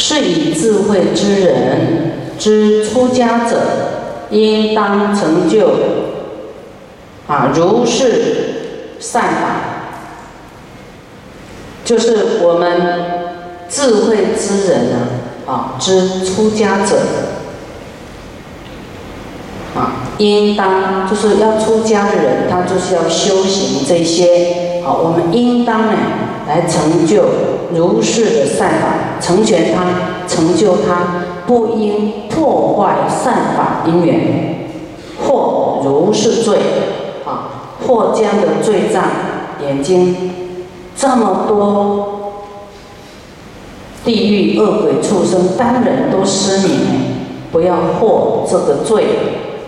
是以智慧之人之出家者，应当成就啊如是善法，就是我们智慧之人呢啊之出家者啊，应当就是要出家的人，他就是要修行这些我们应当呢来成就。如是的善法，成全他，成就他，不应破坏善法因缘，或如是罪，啊，或将的罪障，眼睛这么多地狱恶鬼畜生，当然都失明，不要获这个罪，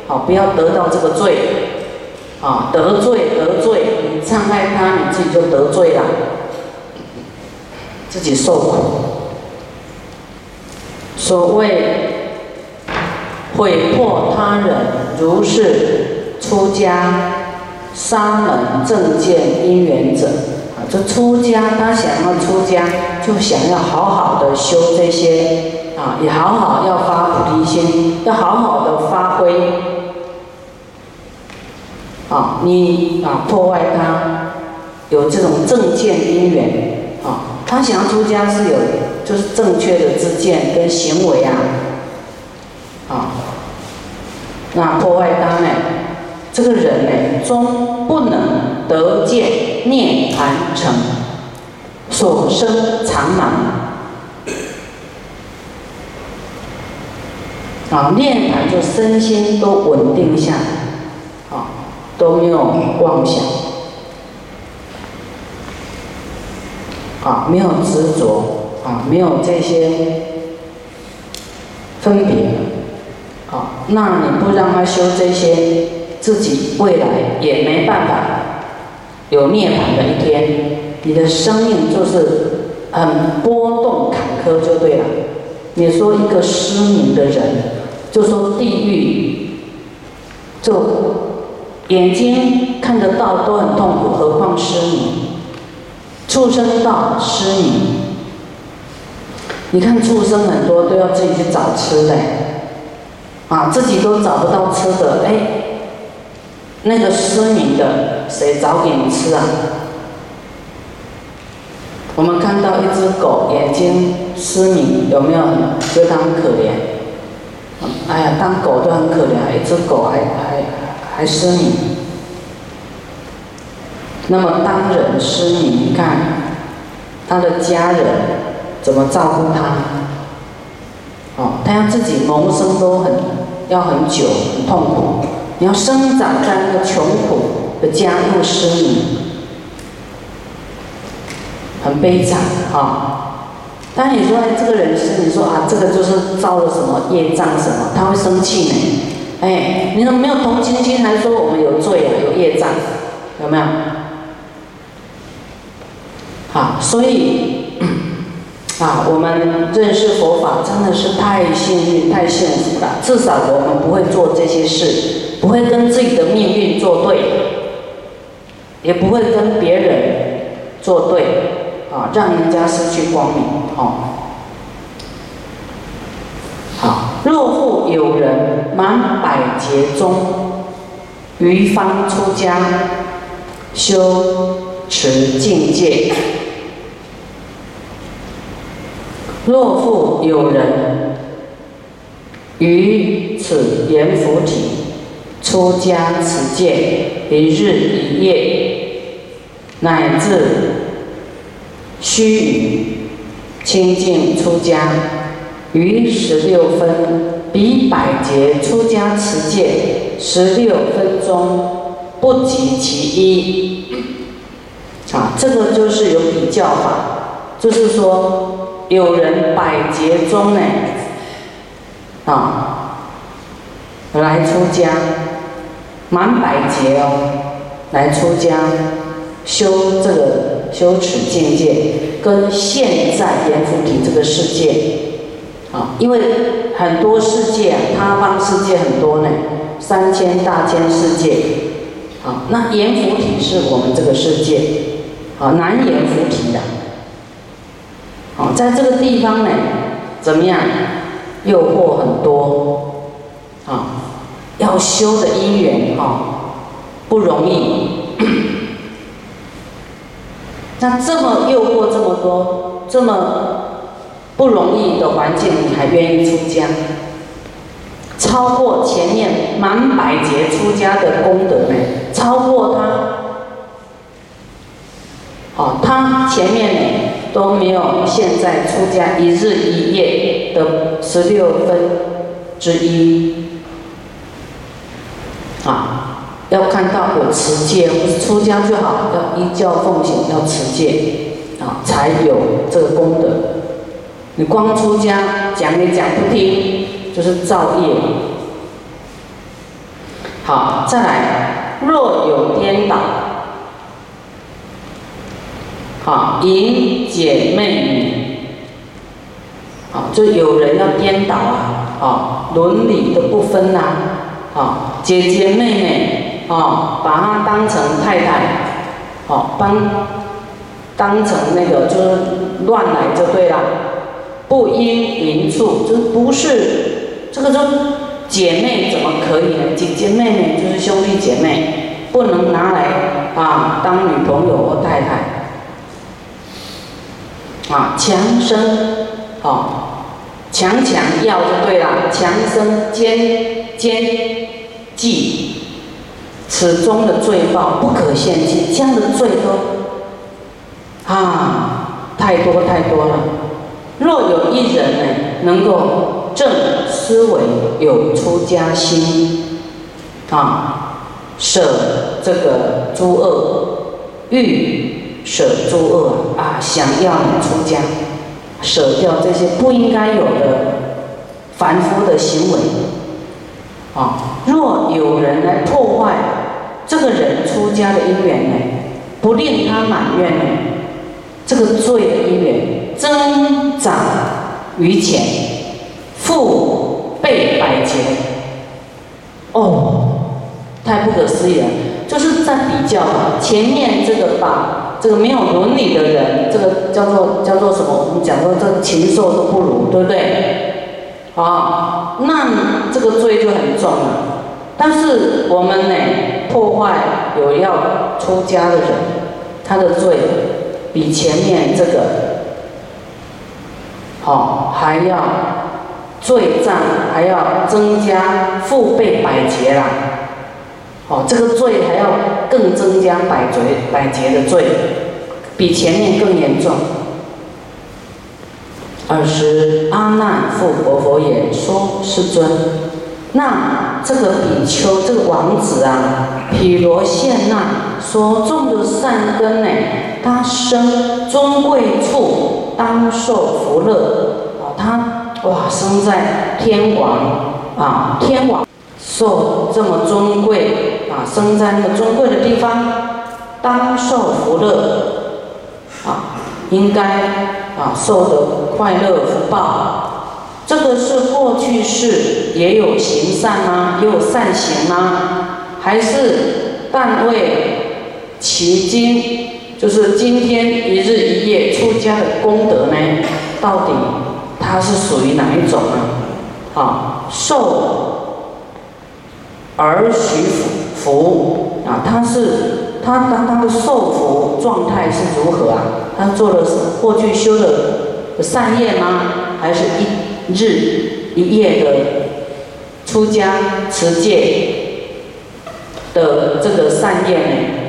好，不要得到这个罪，啊，得罪得罪，伤害他，你自己就得罪了。自己受苦。所谓毁破他人，如是出家沙门正见因缘者啊，这出家他想要出家，就想要好好的修这些啊，也好好要发菩提心，要好好的发挥啊，你啊破坏他有这种正见因缘啊。他想要出家是有，就是正确的知见跟行为啊，啊，那破坏他呢？这个人呢，终不能得见涅盘城，所生常满。啊，涅盘就身心都稳定下，啊，都没有妄想。啊，没有执着啊，没有这些分别啊，那你不让他修这些，自己未来也没办法有涅槃的一天。你的生命就是很波动坎坷，就对了。你说一个失明的人，就说地狱，就眼睛看得到都很痛苦，何况失明？畜生道失明，你看畜生很多都要自己去找吃的，啊，自己都找不到吃的，哎，那个失明的谁找给你吃啊？我们看到一只狗眼睛失明，有没有觉得很可怜？哎呀，当狗都很可怜，一只狗还还失明。那么当人失明，你看他的家人怎么照顾他？哦，他要自己谋生都很要很久，很痛苦。你要生长在那个穷苦的家，又失明，很悲惨啊！但你说这个人是，你说啊，这个就是造了什么业障什么，他会生气呢？哎，你怎么没有同情心，还说我们有罪啊，有业障，有没有？好，所以啊，我们认识佛法真的是太幸运、太幸福了。至少我们不会做这些事，不会跟自己的命运作对，也不会跟别人作对，啊，让人家失去光明。哦，好，若复有人满百劫中，于方出家，修持境界。若复有人于此阎浮提出家持戒一日一夜，乃至须臾清净出家，于十六分比百劫出家持戒十六分钟不及其一。啊，这个就是有比较法，就是说。有人百劫中呢，啊，来出家，满百劫哦，来出家，修这个修持境界，跟现在阎浮提这个世界，啊，因为很多世界啊，他方世界很多呢，三千大千世界，啊，那阎浮提是我们这个世界，啊，南阎浮提的。在这个地方呢，怎么样？诱惑很多，啊，要修的因缘哈，不容易。那这么诱惑这么多，这么不容易的环境，你还愿意出家？超过前面满百劫出家的功德呢？超过他，哦，他前面呢都没有现在出家一日一夜的十六分之一，啊。要看到有持戒，不是出家就好，要依教奉行，要持戒，啊，才有这个功德。你光出家讲也讲不听，就是造业。好，再来，若有颠倒，好，引姐妹女，好，就有人要颠倒啊，好，伦理都不分呐，好，姐姐妹妹。哦，把她当成太太，哦，帮当成那个就是乱来就对了，不应淫处，就是不是这个就姐妹怎么可以呢？姐姐妹妹就是兄弟姐妹，不能拿来啊当女朋友或太太。啊，强生，哦，强强要就对了，强生奸奸计。此中的罪报不可限计，这样的罪都啊太多太多了。若有一人呢，能够正思维，有出家心啊，舍这个诸恶，欲舍诸恶啊，想要出家，舍掉这些不应该有的凡夫的行为啊。若有人来破坏。这个人出家的因缘呢，不令他满愿呢，这个罪的因缘增长于前，复倍百劫。哦，太不可思议了！就是在比较前面这个把这个没有伦理的人，这个叫做叫做什么？我们讲说这禽兽都不如，对不对？啊，那这个罪就很重了。但是我们呢？破坏有要出家的人，他的罪比前面这个好还要罪障还要增加复倍百劫啦！哦，这个罪还要更增加百劫百劫的罪，比前面更严重。尔时阿难复活佛言：“说世尊。”那这个比丘，这个王子啊，毗罗现那所种的善根呢，他生尊贵处，当受福乐啊！他哇，生在天王啊，天王受这么尊贵啊，生在那个尊贵的地方，当受福乐啊，应该啊，受的快乐福报。这个是过去式，也有行善吗？也有善行吗？还是但为其今，就是今天一日一夜出家的功德呢？到底它是属于哪一种呢？啊，受而许福啊，他是他他他的受福状态是如何啊？他做了过去修的善业吗？还是一？日一夜的出家持戒的这个善业呢？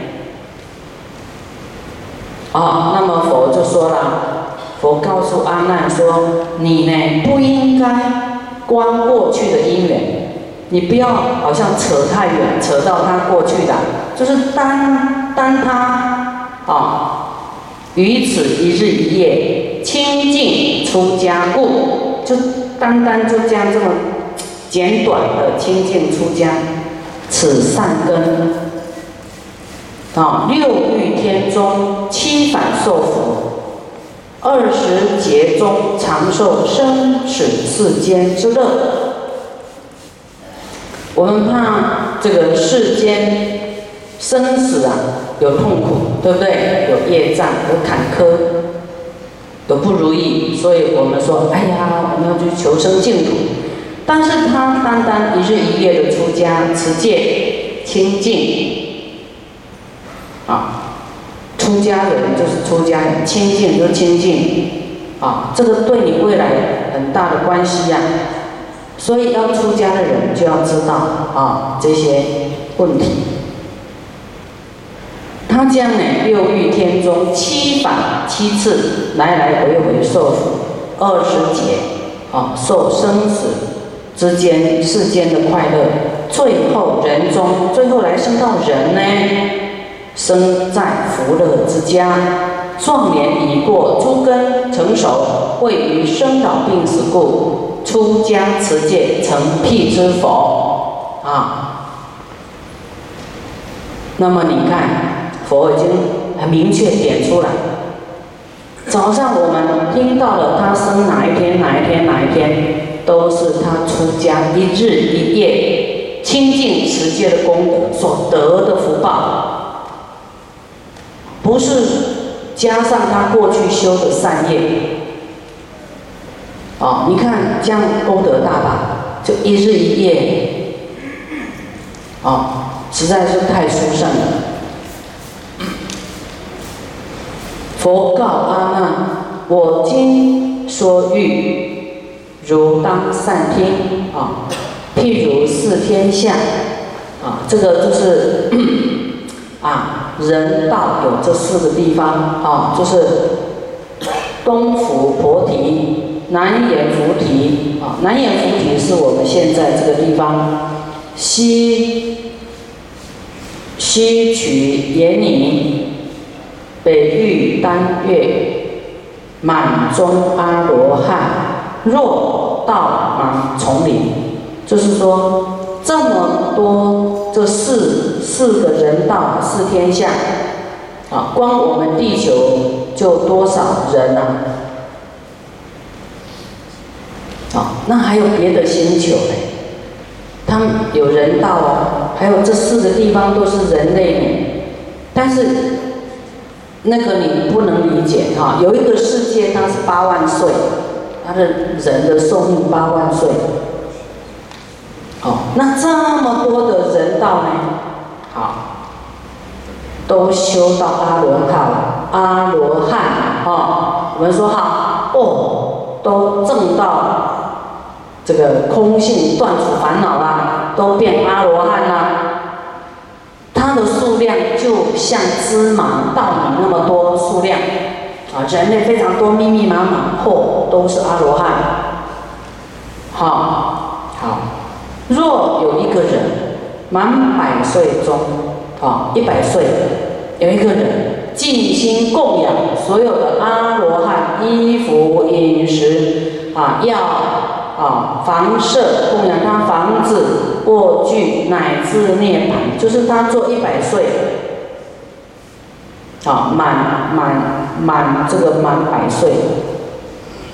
啊，那么佛就说了，佛告诉阿难说：“你呢不应该观过去的因缘，你不要好像扯太远，扯到他过去的，就是单单他啊，于此一日一夜清净出家故。”就单单就这样这么简短的清净出家，此善根啊，六欲天中七反受福，二十劫中长寿生死世间之乐。我们怕这个世间生死啊，有痛苦，对不对？有业障，有坎坷。有不如意，所以我们说，哎呀，我们要去求生净土。但是他单单一日一夜的出家持戒清净，出家人就是出家人，清净就清净，啊，这个对你未来很大的关系呀。所以要出家的人就要知道啊这些问题。他将呢六欲天中七法七次来来回回受苦二十劫，啊受生死。之间世间的快乐，最后人中，最后来生到人呢，生在福乐之家，壮年已过，诸根成熟，位于生老病死故，出家持戒成辟之佛啊。那么你看，佛经很明确点出来。早上我们听到了他生哪一天，哪一天，哪一天。都是他出家一日一夜清净持戒的功德所得的福报，不是加上他过去修的善业。哦，你看这样功德大吧？就一日一夜，哦，实在是太殊胜了。佛告阿难：我今说欲。如当善听啊，譬如是天下啊，这个就是啊，人道有这四个地方啊，就是东府菩提、南眼菩提啊，南眼菩提是我们现在这个地方，西西取延宁，北域丹月，满中阿罗汉。若道满丛林，就是说这么多这四四个人道四天下，啊，光我们地球就多少人呐？啊，那还有别的星球嘞？他们有人道啊，还有这四个地方都是人类，但是那个你不能理解哈，有一个世界它是八万岁。它的人的寿命八万岁，哦，那这么多的人道呢？好，都修到阿罗汉了，阿罗汉，哦，我们说哈，哦，都证到这个空性，断除烦恼啦，都变阿罗汉啦。它的数量就像芝麻稻米那么多数量。啊，人类非常多，密密麻麻，嚯，都是阿罗汉。好，好，若有一个人满百岁中，啊，一百岁，有一个人尽心供养所有的阿罗汉，衣服、饮食，啊，药，啊，房舍，供养他房子、卧具，乃至涅槃，就是他做一百岁。啊，满满满这个满百岁，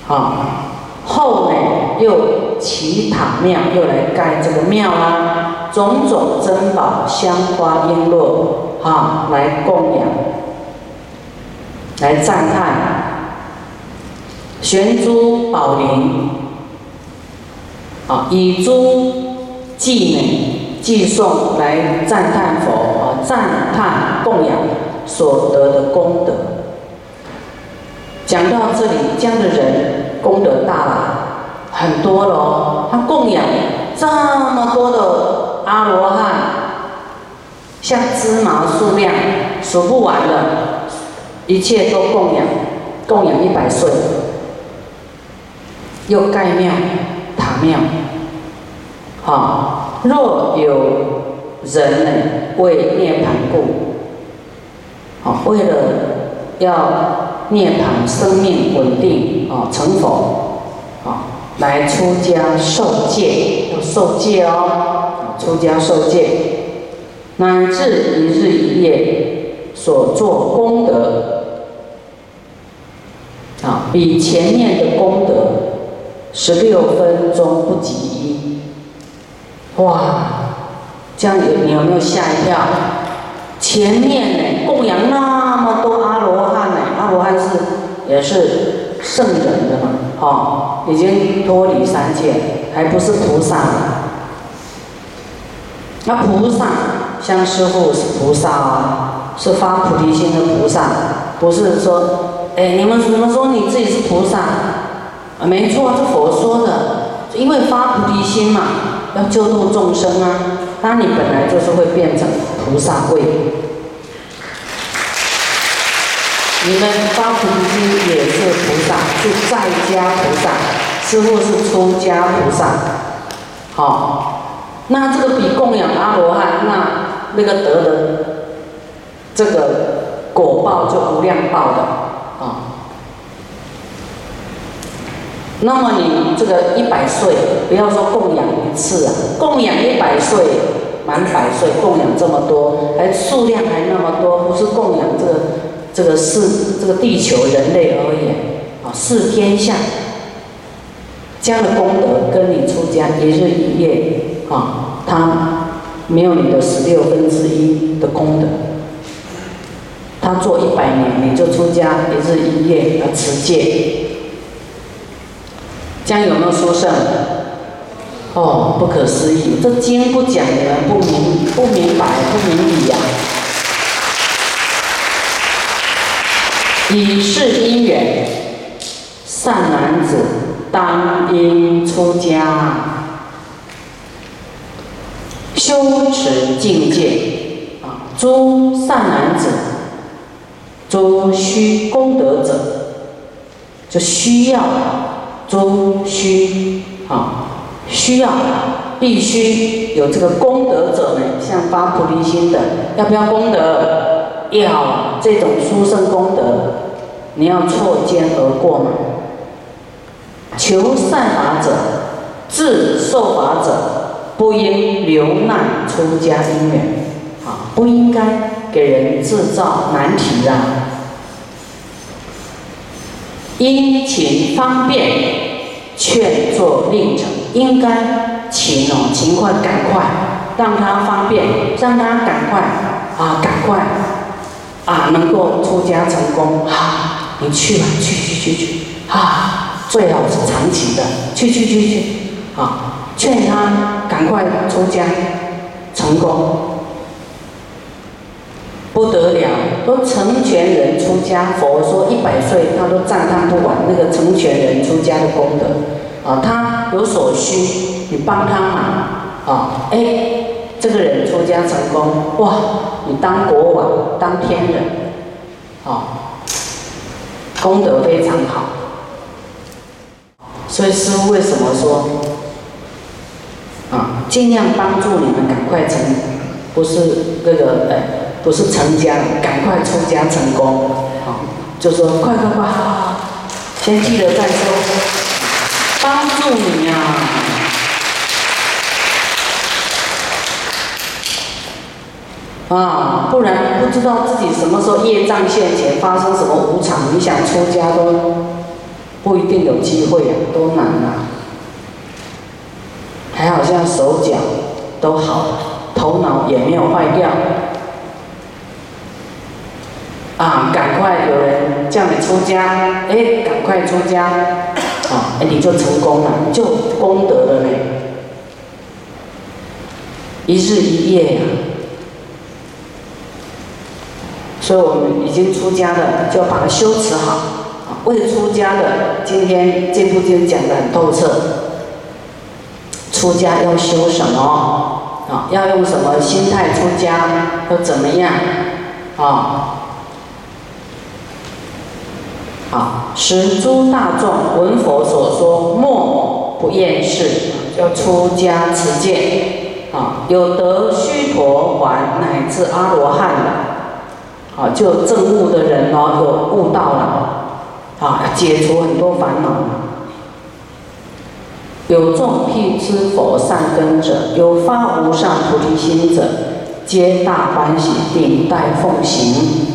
啊，后呢又起塔庙，又来盖这个庙啦，种种珍宝、香花璎珞，哈，来供养，来赞叹，悬珠宝林，啊，以珠祭美祭颂来赞叹佛，啊，赞叹供养。所得的功德，讲到这里，这样的人功德大了，很多了。他供养这么多的阿罗汉，像芝麻数量数不完的，一切都供养，供养一百岁，又盖庙、塔庙。好，若有人呢，为涅盘故。啊，为了要涅槃生命稳定啊，成佛啊，来出家受戒，要受戒哦，出家受戒，乃至一日一夜所做功德啊，比前面的功德十六分钟不及。哇，这样有你有没有吓一跳？前面呢供养呢罗汉，是也是圣人的嘛，哦，已经脱离三界，还不是菩萨。那菩萨，像师父是菩萨哦，是发菩提心的菩萨，不是说，哎，你们怎么说你自己是菩萨？啊，没错，是佛说的，因为发菩提心嘛，要救度众生啊。那你本来就是会变成菩萨位，你们发菩提心也是菩萨，是在家菩萨，师傅是出家菩萨。好，那这个比供养阿罗汉，那那个得的这个果报就无量报的啊。那么你这个一百岁，不要说供养一次啊，供养一百岁，满百岁，供养这么多，还数量还那么多，不是供养这个这个世这个地球人类而言啊，是天下，这样的功德跟你出家一日一夜啊，他没有你的十六分之一的功德，他做一百年，你就出家一日一夜而持戒。这样有没有殊胜？哦，不可思议！这经不讲，你们不明不明白不明理呀。以是因缘，善男子当应出家，修持境界啊！诸善男子，诸须功德者，就需要。诸须啊，需要必须有这个功德者呢，像发菩提心的，要不要功德？要这种殊胜功德，你要错肩而过嘛。求善法者，自受法者，不应流难出家因缘啊，不应该给人制造难题啊。殷勤方便，劝作令成，应该勤哦，勤快赶快，让他方便，让他赶快啊，赶快啊，能够出家成功。好，你去吧，去去去去，啊，最好是长期的，去去去去，啊，劝他赶快出家成功。不得了，都成全人出家。佛说一百岁，他都赞叹不完那个成全人出家的功德啊！他有所需，你帮他忙啊！哎，这个人出家成功，哇！你当国王，当天人哦，功德非常好。所以师父为什么说啊，尽量帮助你们赶快成，不是那个哎。不是成家，赶快出家成功，好，就说快快快，先记得再说，帮助你呀，啊不然不知道自己什么时候业障现前，发生什么无常，你想出家都不一定有机会啊，多难啊！还好像手脚都好，头脑也没有坏掉。啊，赶快有人叫你出家，哎，赶快出家，啊，哎，你就成功了，就功德了呢。一日一夜呀，所以我们已经出家的，就要把它修持好。未出家的，今天这部经讲的很透彻。出家要修什么？啊，要用什么心态出家？要怎么样？啊？啊，使诸大众闻佛所说，莫不厌世，要出家持戒，啊，有得须陀洹乃至阿罗汉的，啊，就证悟的人哦，有悟道了，啊，解除很多烦恼。有众辟支佛善根者，有发无上菩提心者，皆大欢喜，顶戴奉行。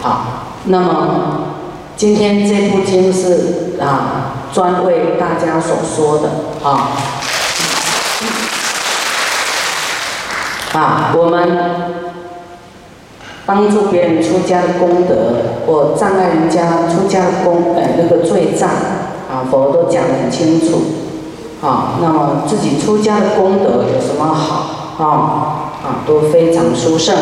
好。那么，今天这部经是啊，专为大家所说的啊。啊，我们帮助别人出家的功德，或障碍人家出家的功，呃，那个罪障，啊，佛都讲得很清楚，啊，那么自己出家的功德有什么好，啊，啊，都非常殊胜。